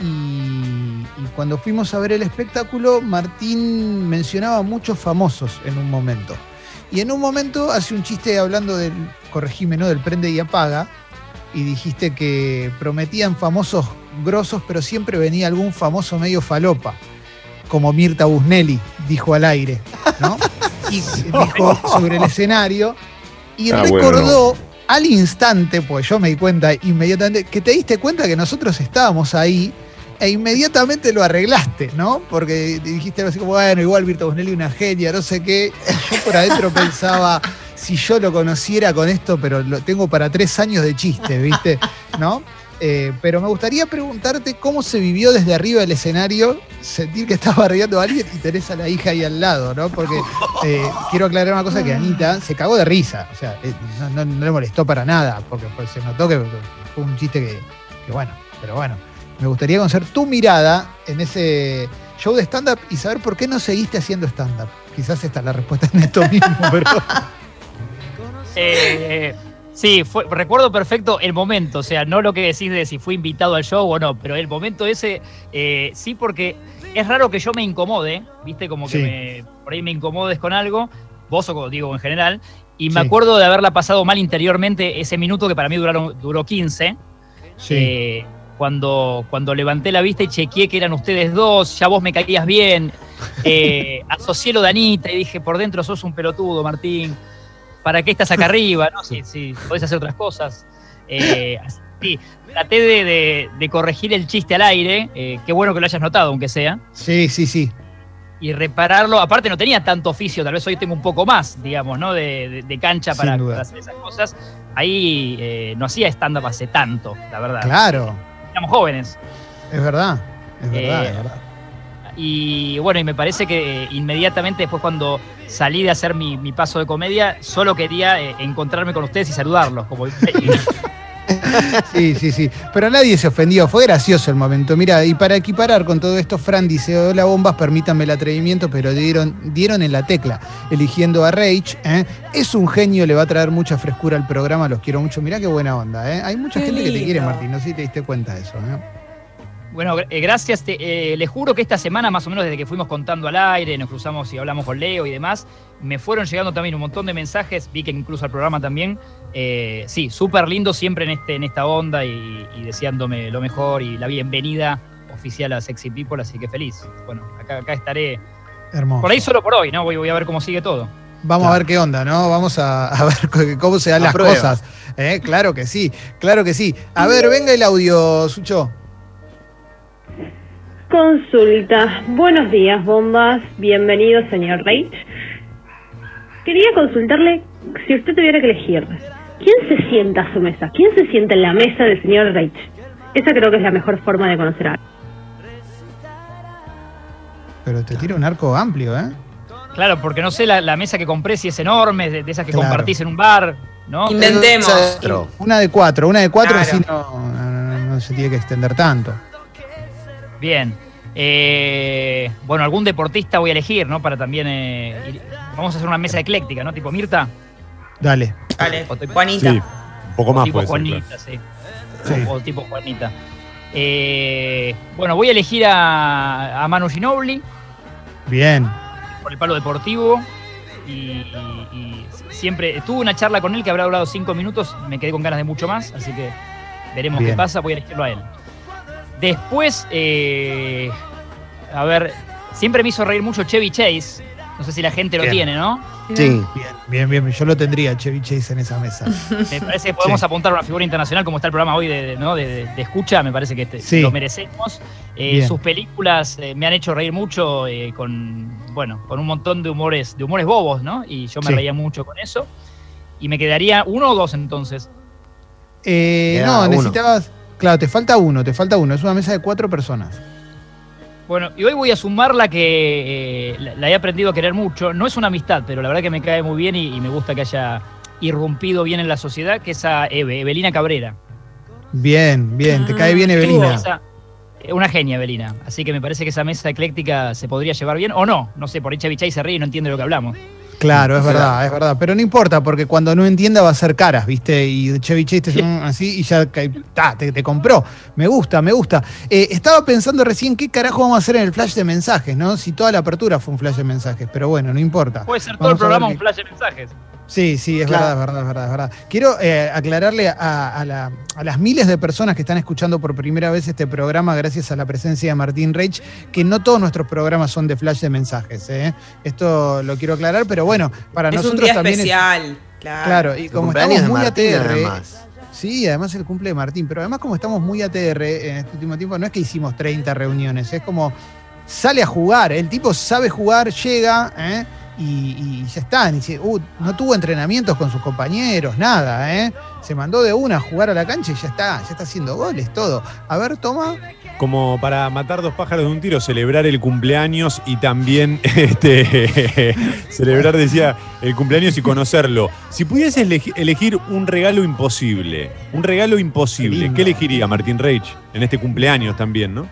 Y, y cuando fuimos a ver el espectáculo, Martín mencionaba muchos famosos en un momento. Y en un momento hace un chiste hablando del, corregime, ¿no? Del prende y apaga. Y dijiste que prometían famosos grosos, pero siempre venía algún famoso medio falopa. Como Mirta Busnelli, dijo al aire, ¿no? Y dijo sobre el escenario. Y Ah, bueno, recordó al instante, pues yo me di cuenta inmediatamente, que te diste cuenta que nosotros estábamos ahí e inmediatamente lo arreglaste, ¿no? Porque dijiste así como, bueno, igual Mirta Busnelli una genia, no sé qué. Yo por adentro pensaba, si yo lo conociera con esto, pero lo tengo para tres años de chiste, ¿viste? ¿No? Eh, pero me gustaría preguntarte cómo se vivió desde arriba del escenario sentir que estaba arreglando a alguien y tenés a la hija ahí al lado, ¿no? Porque eh, quiero aclarar una cosa que Anita se cagó de risa, o sea, eh, no, le molestó para nada, porque pues, se notó que fue un chiste que, que bueno, pero bueno, me gustaría conocer tu mirada en ese show de stand-up y saber por qué no seguiste haciendo stand-up. Quizás esta es la respuesta en esto mismo, pero... Eh, sí, fue- recuerdo perfecto el momento, o sea, no lo que decís de si fui invitado al show o no, pero el momento ese, eh, sí, porque es raro que yo me incomode, ¿viste? Como que Sí. me, por ahí me incomodes con algo, vos o digo en general, y me Sí. acuerdo de haberla pasado mal interiormente ese minuto que para mí duraron, duró 15. Sí. Eh, cuando, cuando levanté la vista y chequeé que eran ustedes dos, ya vos me caías bien, eh, asocié lo de Anita y dije, por dentro sos un pelotudo, Martín, ¿para qué estás acá arriba? No, si, si podés hacer otras cosas. Eh, sí, traté de, de- de corregir el chiste al aire, eh, qué bueno que lo hayas notado, aunque sea, Sí, sí, sí. y repararlo. Aparte no tenía tanto oficio, tal vez hoy tengo un poco más, digamos, ¿no? De, cancha para, hacer esas cosas. Ahí eh, no hacía stand-up hace tanto, la verdad. Claro, Éramos jóvenes. es verdad. Es verdad, es verdad. Y bueno, y me parece que inmediatamente después cuando salí de hacer mi, mi paso de comedia, solo quería eh, encontrarme con ustedes y saludarlos. Como, Sí, sí, sí. Pero nadie se ofendió, fue gracioso el momento. Mira, y para equiparar con todo esto, Fran dice: Hola bombas, permítanme el atrevimiento, pero dieron, dieron en la tecla, eligiendo a Rage. ¿eh? Es un genio, le va a traer mucha frescura al programa, los quiero mucho. Mirá qué buena onda. ¿eh? Hay mucha Qué gente que te quiere. Martín, no sé si te diste cuenta de eso. ¿eh? Bueno, eh, gracias. Te, eh, les juro que esta semana, más o menos desde que fuimos contando al aire, nos cruzamos y hablamos con Leo y demás, me fueron llegando también un montón de mensajes. Vi que incluso al programa también. Eh, sí, súper lindo siempre en, este, en esta onda y, y deseándome lo mejor y la bienvenida oficial a Sexy People, así que feliz. Bueno, acá, acá estaré. Hermoso. Por ahí solo por hoy, ¿no? Voy, voy a ver cómo sigue todo. Vamos a ver qué onda, ¿no? Vamos a, a ver cómo se dan A las prueba. cosas. ¿eh? Claro que sí, claro que sí. A ver, venga el audio, Sucho. Consulta. Buenos días, bombas. Bienvenido, señor Reich. Quería consultarle si usted tuviera que elegir. ¿Quién se sienta a su mesa? ¿Quién se sienta en la mesa del señor Reich? Esa creo que es la mejor forma de conocer a alguien. Pero te tira un arco amplio, ¿eh? Claro, porque no sé la, la mesa que compré si es enorme, de, de esas que Claro. compartís en un bar, ¿no? Inventemos. Una de cuatro, una de cuatro Claro. así no, no- no- no se tiene que extender tanto. Bien. Eh, bueno, algún deportista voy a elegir, ¿no? Para también. eh, ir- vamos a hacer una mesa ecléctica, ¿no? Tipo Mirta. Dale. Dale, O tipo- Juanita. Sí, un poco o más tipo puede ser. Juanita, claro. sí. Sí. O, o tipo Juanita. Eh, bueno, voy a elegir a, a Manu Ginobili Bien. por el palo deportivo. Y, y- y siempre tuve una charla con él que habrá durado cinco minutos. Me quedé con ganas de mucho más, así que veremos Bien. qué pasa. Voy a elegirlo a él. Después, eh, a ver, siempre me hizo reír mucho Chevy Chase. No sé si la gente lo Bien. tiene, ¿no? Sí. Bien, bien, bien. Yo lo tendría, Chevy Chase, en esa mesa. Me parece que podemos Sí. apuntar a una figura internacional como está el programa hoy de, de- ¿no? de, de- de escucha, me parece que este- Sí. lo merecemos. Eh, sus películas eh, me han hecho reír mucho eh, con, bueno, con un montón de humores, de humores bobos, ¿no? Y yo me Sí. reía mucho con eso. Y me quedaría uno o dos entonces. Eh, no, uno. Claro, te falta uno, te falta uno. Es una mesa de cuatro personas. Bueno, y hoy voy a sumar la que eh, la, la he aprendido a querer mucho. No es una amistad, pero la verdad que me cae muy bien y, y me gusta que haya irrumpido bien en la sociedad, que es a Eve, Evelina Cabrera. Bien, bien. Te Ah, cae bien, estuvo. Evelina. Esa- eh, una genia, Belina. Así que me parece que esa mesa ecléctica se podría llevar bien o no. No sé, por ahí Chavichay se ríe y no entiende lo que hablamos. Claro, es verdad, es verdad. Pero no importa, porque cuando no entienda va a ser caras, ¿viste? Y Chevy Chase te hace, "Mm", así y ya ta, te, te compró. Me gusta, me gusta. Eh, estaba pensando recién qué carajo vamos a hacer en el flash de mensajes, ¿no? Si toda la apertura fue un flash de mensajes, pero bueno, no importa. Puede ser todo el Vamos programa un flash de mensajes. Sí, sí, es Claro. verdad, es verdad, es verdad, es verdad. Quiero eh, aclararle a, a la- a las miles de personas que están escuchando por primera vez este programa, gracias a la presencia de Martín Reich, que no todos nuestros programas son de flash de mensajes. ¿eh? Esto lo quiero aclarar, pero bueno, para Es nosotros un día también especial. es. Claro. Claro, y como estamos muy Martín, ATR. además. Sí, además el cumple de Martín, pero además como estamos muy ATR en este último tiempo, no es que hicimos 30 reuniones, es como sale a jugar, el tipo sabe jugar, llega, ¿eh? Y, y ya está, dice, "Uh, no tuvo entrenamientos con sus compañeros, nada, ¿eh? se mandó de una a jugar a la cancha y ya está, ya está haciendo goles, todo. A ver, toma. Como para matar dos pájaros de un tiro, celebrar el cumpleaños y también este, celebrar, decía, el cumpleaños y conocerlo. Si pudieses elegi- elegir un regalo imposible, un regalo imposible. ¿qué elegiría Martín Reich en este cumpleaños también, no?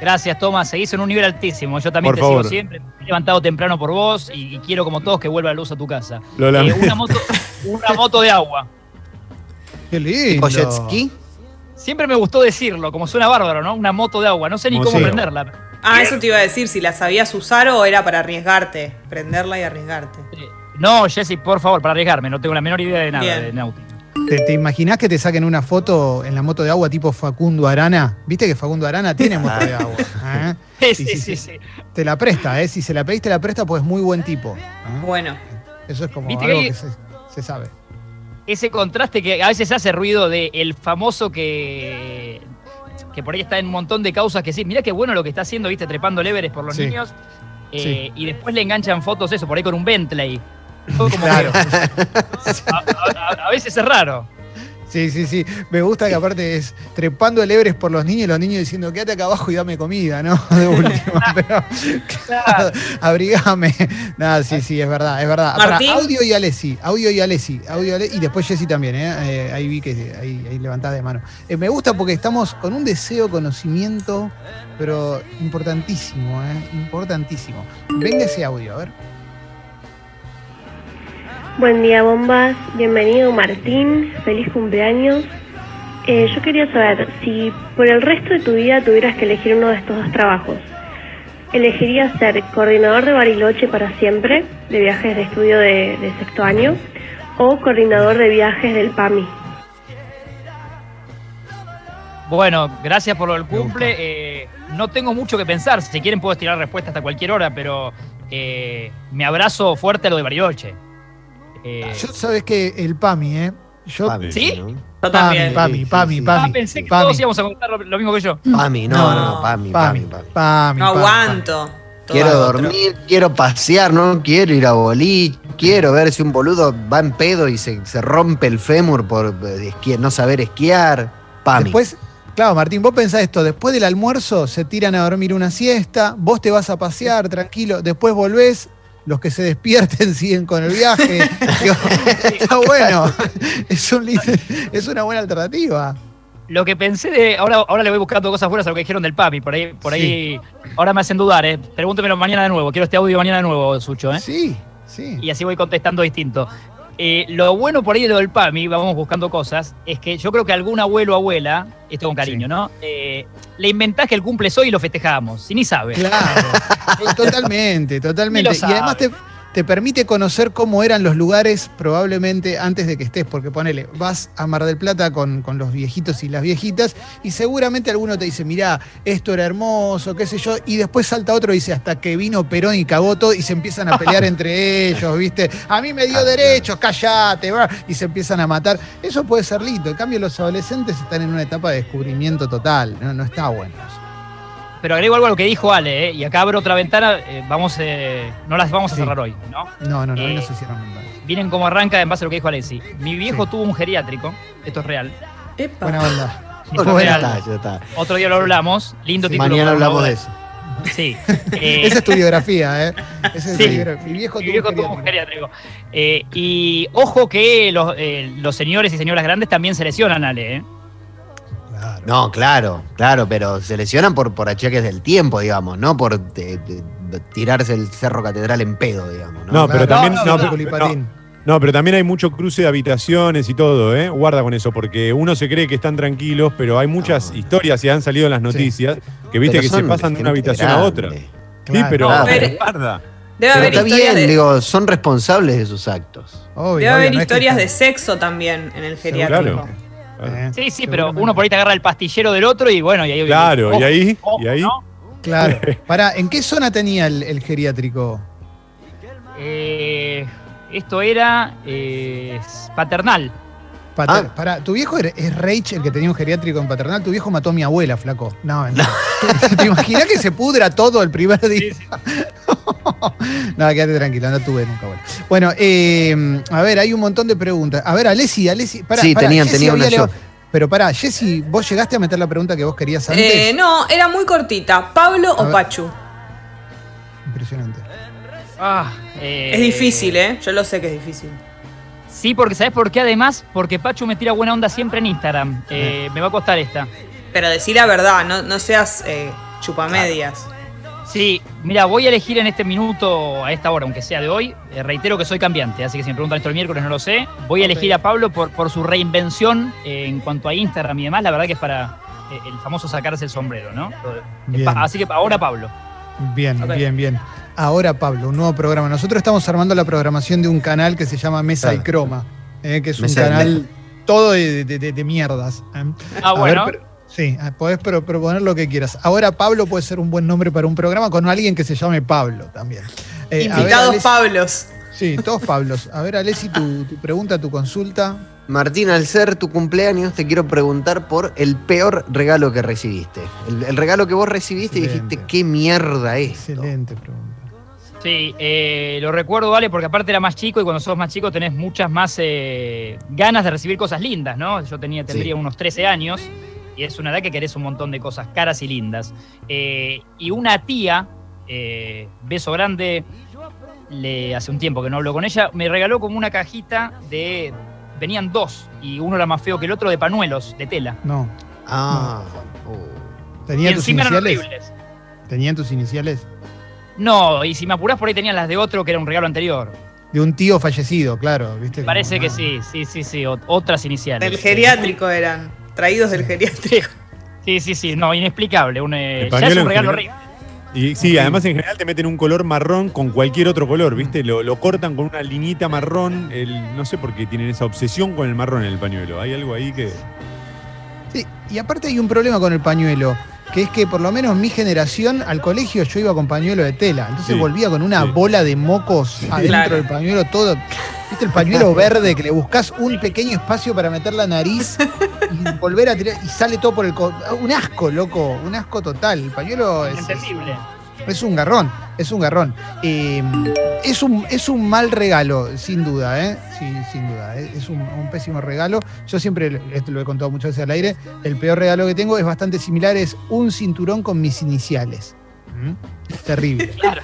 Gracias, Tomás. Seguís en un nivel altísimo. Yo también Por te favor. sigo siempre. Me he levantado temprano por vos y, y quiero, como todos, que vuelva la luz a tu casa. Lo Eh, lamento. una, moto, una moto de agua. Qué lindo. Jet ski. Siempre me gustó decirlo, como suena bárbaro, ¿no? Una moto de agua. No sé ni cómo de prenderla. Ah, eso te iba a decir, si la sabías usar o era para arriesgarte. Prenderla y arriesgarte. Eh, No, Jessy, por favor, para arriesgarme. No tengo la menor idea de nada Bien. de náutica. ¿Te, te imaginás que te saquen una foto en la moto de agua tipo Facundo Arana? ¿Viste que Facundo Arana tiene moto de agua? ¿eh? Sí, Sí, sí. Te la presta, ¿eh? Si se la pediste, la presta, pues es muy buen tipo. ¿eh? Bueno. Eso es como algo que- que se, se sabe. Ese contraste que a veces hace ruido de el famoso que que por ahí está en un montón de causas que sí, mira qué bueno lo que está haciendo, viste, trepando leveres por los Sí. niños. eh, Sí. Y después le enganchan fotos eso, por ahí con un Bentley. Como Claro. que- a, a- a- a veces es raro. Sí, sí, sí. Me gusta que aparte es trepando el Everest por los niños y los niños diciendo, quédate acá abajo y dame comida, ¿no? De última, pero claro, abrigame. Nada, sí, sí, es verdad, es verdad. Para, audio y Alessi, audio y Alessi, audio y Alessi, y después Jessy también, ¿eh? Eh, Ahí vi que ahí, ahí levantás de mano. Eh, me gusta porque estamos con un deseo, conocimiento, pero importantísimo, ¿eh? Importantísimo. Venga ese audio, a ver. Buen día, bombas. Bienvenido, Martín. Feliz cumpleaños. Eh, yo quería saber si por el resto de tu vida tuvieras que elegir uno de estos dos trabajos. ¿Elegirías ser coordinador de Bariloche para siempre, de viajes de estudio de, de sexto año, o coordinador de viajes del PAMI? Bueno, gracias por lo del Me cumple. Eh, no tengo mucho que pensar. Si quieren puedo estirar respuesta hasta cualquier hora, pero eh, me abrazo fuerte a lo de Bariloche. Eh, Yo sabes que el PAMI, ¿eh? Yo, Pami, ¿Sí? ¿no? Yo PAMI, también. PAMI, PAMI, sí, sí. ah, PAMI. pensé que PAMI. todos íbamos a contar lo, lo mismo que yo. Pami, no, no, no, No. Pami, PAMI, Pami, Pami. PAMI, No PAMI. aguanto. Quiero otro. dormir, quiero pasear, no quiero ir a boliche, quiero ver si un boludo va en pedo y se, se rompe el fémur por eh, esqui- no saber esquiar. Pami. Después, claro, Martín, vos pensás esto, después del almuerzo se tiran a dormir una siesta, vos te vas a pasear tranquilo, después volvés, los que se despierten siguen con el viaje. Está bueno, es, un es una buena alternativa. Lo que pensé de. Ahora, ahora le voy buscando cosas buenas a lo que dijeron del papi. Por ahí, por ahí. Ahora me hacen dudar, ¿eh? Pregúntemelo mañana de nuevo. Quiero este audio mañana de nuevo, Sucho, ¿eh? Sí, sí. Y así voy contestando distinto. Eh, lo bueno por ahí de lo del PAMI, vamos buscando cosas, es que yo creo que algún abuelo o abuela, esto con cariño, Sí. ¿no? Eh, le inventás que el cumple hoy y lo festejamos, si ni sabe. Claro, totalmente, totalmente. Y además te. Te permite conocer cómo eran los lugares probablemente antes de que estés, porque ponele, vas a Mar del Plata con, con los viejitos y las viejitas y seguramente alguno te dice, mirá, esto era hermoso, qué sé yo, y después salta otro y dice, hasta que vino Perón y cagó todo y se empiezan a pelear entre ellos, ¿viste? A mí me dio Ah, derechos, cállate, va, y se empiezan a matar. Eso puede ser lindo. En cambio, los adolescentes están en una etapa de descubrimiento total, no, no está bueno. Pero agrego algo a lo que dijo Ale, ¿eh? y acá abro otra ventana, eh, vamos, eh, no las vamos a Sí. cerrar hoy, ¿no? No, no, no, no Eh, se cierran ventanas. Miren cómo arranca en base a lo que dijo Alessi. Mi viejo Sí. tuvo un geriátrico, esto es real. Epa. Buena onda. Esto Bueno, es real. está, ya está. Otro día lo hablamos, lindo Sí. título. Mañana hablamos de eso. Sí. Eh, Esa es tu biografía, ¿eh? Esa es Sí. tu biografía. Mi viejo Mi tuvo viejo un tuvo un geriátrico. geriátrico. Eh, y ojo que los, eh, los señores y señoras grandes también se lesionan, Ale. ¿eh? Claro. No, claro, claro, pero se lesionan por, por achaques del tiempo, digamos, no por de- de tirarse el cerro catedral en pedo, digamos. ¿no? No, pero Claro. también. No, No, no, pero- Culipatín. no, pero también hay mucho cruce de habitaciones y todo, ¿eh? Guarda con eso, porque uno se cree que están tranquilos, pero hay muchas No. historias y han salido en las noticias que viste Pero que se pasan de una habitación a otra. Sí, pero. Claro. Pero- guarda. Debe Pero haber está historias, bien, de, digo, son responsables de sus actos. Obvio, debe obvio, haber no es que historias de sexo también en el geriátrico. Claro. Sí, sí, pero uno por ahí te agarra el pastillero del otro y bueno, y ahí. Claro, y ahí, ojo, y ahí. ¿no? Claro. Pará, ¿en qué zona tenía el, el geriátrico? Eh, esto era eh, paternal. Pater- Ah. Pará, ¿tu viejo es Reich el que tenía un geriátrico en paternal? Tu viejo mató a mi abuela, flaco. No, no. ¿Te imaginas que se pudra todo el primer día? no, quédate tranquilo, no tuve nunca abuela. Bueno, eh, a ver, hay un montón de preguntas. A ver, Alessi, Alessi. Pará, Sí, pará, tenían- Jessy tenían había una yo. Pero pará, Jessy, ¿vos llegaste a meter la pregunta que vos querías antes? Eh, no, era muy cortita. ¿Pablo A o ver. Pachu? Impresionante. Ah, eh, Es difícil, ¿eh? Yo lo sé que es difícil. Sí, porque ¿sabes por qué? Además, porque Pachu me tira buena onda siempre en Instagram. Eh, me va a costar esta. Pero decir la verdad, no, no seas eh, chupamedias. Sí, mira, voy a elegir en este minuto, a esta hora, aunque sea de hoy. eh, reitero que soy cambiante, así que si me preguntan esto el miércoles no lo sé. Voy a elegir a Pablo por, por su reinvención eh, en cuanto a Instagram y demás. La verdad que es para eh, el famoso sacarse el sombrero, ¿no? Bien. Así que ahora Pablo. Bien, bien, bien. Ahora, Pablo, un nuevo programa. Nosotros estamos armando la programación de un canal que se llama Mesa y. Croma, eh, que es un y canal todo de, de- de- de mierdas. eh. Ah, A bueno. sí, ah, podés pro- proponer lo que quieras. Ahora, Pablo puede ser un buen nombre para un programa con alguien que se llame Pablo también. Eh, ver, Invitados Pablos. Sí, todos Pablos. A ver, Alessi, tu, tu pregunta, tu consulta. Martín, al ser tu cumpleaños, te quiero preguntar por el peor regalo que recibiste. El, el regalo que vos recibiste y dijiste, qué mierda es. Excelente pregunta. Sí, eh, lo recuerdo, vale, porque aparte era más chico y cuando sos más chico tenés muchas más eh, ganas de recibir cosas lindas, ¿no? Yo tenía, tendría unos 13 años y es una edad que querés un montón de cosas caras y lindas. Eh, y una tía, eh, beso grande, le, hace un tiempo que no hablo con ella, me regaló como una cajita de. Venían dos y uno era más feo que el otro de pañuelos de tela. No. Ah. Y ¿Tenían tus encima eran iniciales? horribles. ¿Tenían tus iniciales? No, y si me apurás por ahí tenían las de otro que era un regalo anterior. De un tío fallecido, claro, ¿viste? Parece Como, que sí, sí, sí, sí, ot- otras iniciales. Del geriátrico eran. Traídos del geriátrico. Sí, sí, sí, no, inexplicable. Un, eh, ya es un regalo general- horrible. Y sí, además en general te meten un color marrón con cualquier otro color, ¿viste? Lo, lo cortan con una liñita marrón. El, no sé por qué tienen esa obsesión con el marrón en el pañuelo. Hay algo ahí que. Sí, y aparte hay un problema con el pañuelo, que es que por lo menos mi generación al colegio yo iba con pañuelo de tela, entonces Sí, volvía con una sí. bola de mocos adentro Claro. del pañuelo todo. ¿Viste el pañuelo verde que le buscas un pequeño espacio para meter la nariz y volver a tirar y sale todo por el co- un asco, loco, un asco total. El pañuelo es, Entendible. Es un garrón, es un garrón. Eh, es, un, es un mal regalo, sin duda, ¿eh? Sí, sin duda. ¿eh? Es un, un pésimo regalo. Yo siempre, esto lo he contado muchas veces al aire, el peor regalo que tengo es bastante similar, es un cinturón con mis iniciales. ¿Mm? Terrible. Claro.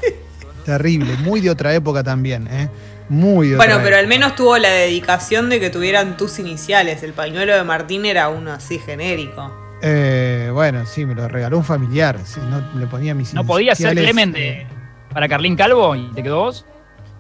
Terrible. Muy de otra época también, ¿eh? Muy de Bueno, otra pero al menos tuvo la dedicación de que tuvieran tus iniciales. El pañuelo de Martín era uno así genérico. Eh, bueno, sí, me lo regaló un familiar. sí, no le ponía mis ¿No podía ser iniciales, Clemen eh, de, para Carlín Calvo y te quedó vos?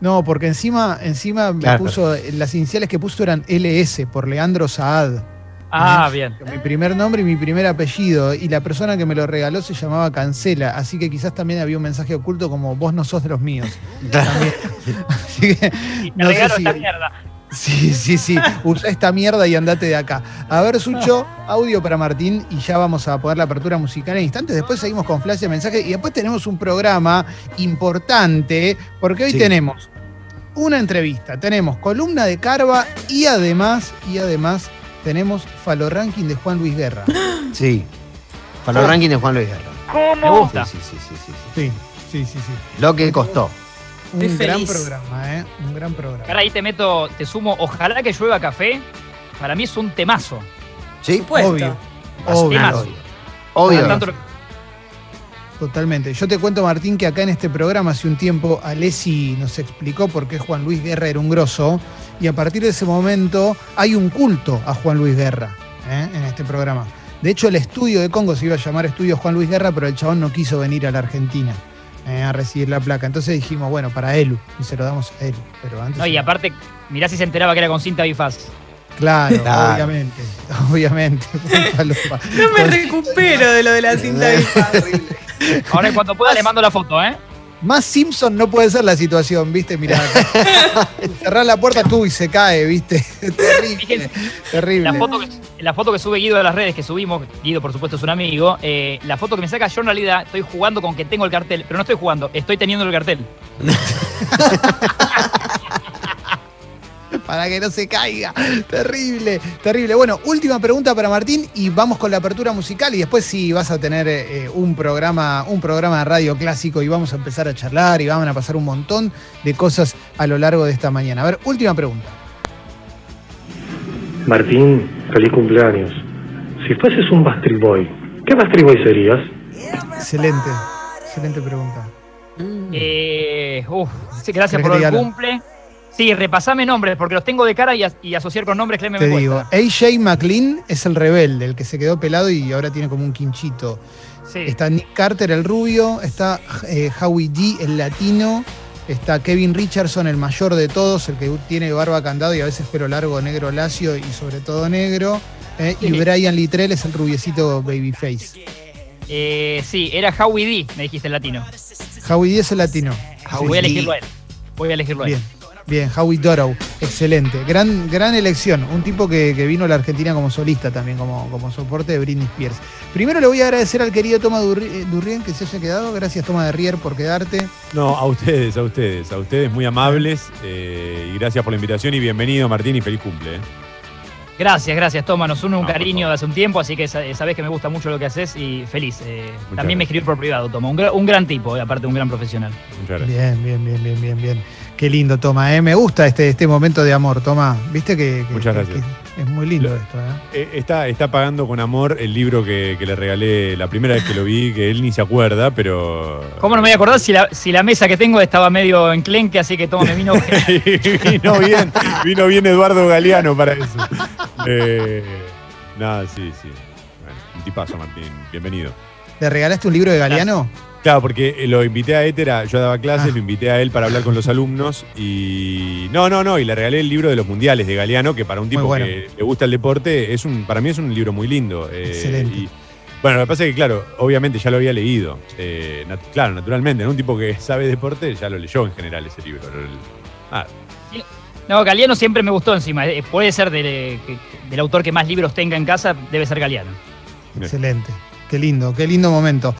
No, porque encima, encima me puso, las iniciales que puso eran LS por Leandro Saad. Ah, ¿Eh? bien. Mi primer nombre y mi primer apellido. Y la persona que me lo regaló se llamaba Cancela. Así que quizás también había un mensaje oculto como vos no sos de los míos. También. Así que, Y me no sé regalo si- esta mierda. Sí, sí, sí. Usa esta mierda y andate de acá. A ver, Sucho, audio para Martín y ya vamos a poner la apertura musical en instantes. Después seguimos con flash de mensaje y después tenemos un programa importante porque hoy Sí. tenemos una entrevista, tenemos columna de Carva y además, y además tenemos Falo Ranking de Juan Luis Guerra. Sí. Para los rankings de Juan Luis Guerra. Me gusta. Sí, sí, sí, sí, sí. Sí, sí, sí, sí. Lo que costó. Un gran programa, ¿eh? Un gran programa. Ahora ahí te meto, te sumo, ojalá que llueva café. Para mí es un temazo. Sí. Obvio. Obvio. Temazo. Obvio. Obvio. Tanto, Totalmente. Yo te cuento, Martín, que acá en este programa hace un tiempo Alessi nos explicó por qué Juan Luis Guerra era un grosso. Y a partir de ese momento hay un culto a Juan Luis Guerra ¿eh? en este programa. De hecho, el estudio de Congo se iba a llamar Estudio Juan Luis Guerra, pero el chabón no quiso venir a la Argentina ¿eh? a recibir la placa. Entonces dijimos, bueno, para Elu. Y se lo damos a Elu. Pero antes. no, y aparte, mirá si se enteraba que era con cinta bifaz. Claro, Claro. obviamente. Obviamente. No me recupero de lo de la cinta de Ahora, en cuanto pueda, le mando la foto, ¿eh? Más Simpson no puede ser la situación, ¿viste? Mirá, cerrar la puerta tú y se cae, ¿viste? terrible, terrible. La foto, que, la foto que sube Guido a las redes, que subimos, Guido por supuesto es un amigo, eh, la foto que me saca yo en realidad estoy jugando con que tengo el cartel, pero no estoy jugando, estoy teniendo el cartel. Para que no se caiga. Terrible, terrible. Bueno, última pregunta para Martín y vamos con la apertura musical y después sí vas a tener eh, un programa, un programa de radio clásico y vamos a empezar a charlar y van a pasar un montón de cosas a lo largo de esta mañana. A ver, última pregunta. Martín, feliz cumpleaños. Si fueses un Bastard Boy, ¿qué Bastard Boy serías? Excelente, excelente pregunta. Eh, uf, sí, gracias ¿Querés por el cumple. Sí, repasame nombres, porque los tengo de cara y, as- y asociar con nombres que me Te cuesta. digo, AJ McLean es el rebelde, el que se quedó pelado y ahora tiene como un quinchito. Sí. Está Nick Carter, el rubio, está eh, Howie D, el latino, está Kevin Richardson, el mayor de todos, el que tiene barba candado y a veces pelo largo, negro lacio y sobre todo negro. eh, y. Brian Littrell es el rubiecito babyface. Eh, sí, era Howie D, me dijiste en latino. Howie D es el latino. Voy a elegirlo a él. Voy a elegirlo a él. Bien, bien, Howie Dorow, excelente. Gran, gran elección. Un tipo que, que vino a la Argentina como solista también, como, como soporte de Britney Spears. Primero le voy a agradecer al querido Toma eh, Durrien que se haya quedado. Gracias, Toma de Rier, por quedarte. No, a ustedes, a ustedes, a ustedes muy amables eh, y gracias por la invitación y bienvenido Martín y feliz cumple. eh. Gracias, gracias, Toma. Nos une un No, cariño de hace un tiempo, así que sa- sabés que me gusta mucho lo que haces y feliz. Eh, también me escribió por privado, Toma. Un gran tipo, eh, aparte un gran profesional. Muchas gracias. Bien, bien, bien, bien, bien, bien. Qué lindo, Toma. ¿eh? Me gusta este, este momento de amor, Toma. Viste que, que- Muchas gracias. que es muy lindo Lo- esto. ¿eh? Eh, está, está pagando con amor el libro que, que le regalé la primera vez que lo vi, que él ni se acuerda, pero. ¿Cómo no me voy a acordar si la, si la mesa que tengo estaba medio enclenque, así que Toma me vino. vino bien, vino bien Eduardo Galeano para eso. Eh, nada, sí, sí. Bueno, un tipazo, Martín. Bienvenido. ¿Le regalaste un libro de Galeano? Claro, porque eh, lo invité a Éter, a- yo daba clases, Ah. lo invité a él para hablar con los alumnos y. No, no, no, y le regalé el libro de los mundiales de Galeano, que para un tipo bueno. que le gusta el deporte, es un, para mí es un libro muy lindo. eh, Excelente. y- bueno, lo que pasa es que, claro, obviamente ya lo había leído. eh, nat- claro, naturalmente, ¿no? un tipo que sabe deporte ya lo leyó en general ese libro. Lo- ah, No, Galeano siempre me gustó encima. Eh, Puede ser de- que- del autor que más libros tenga en casa, debe ser Galeano. Excelente. Qué lindo, qué lindo momento.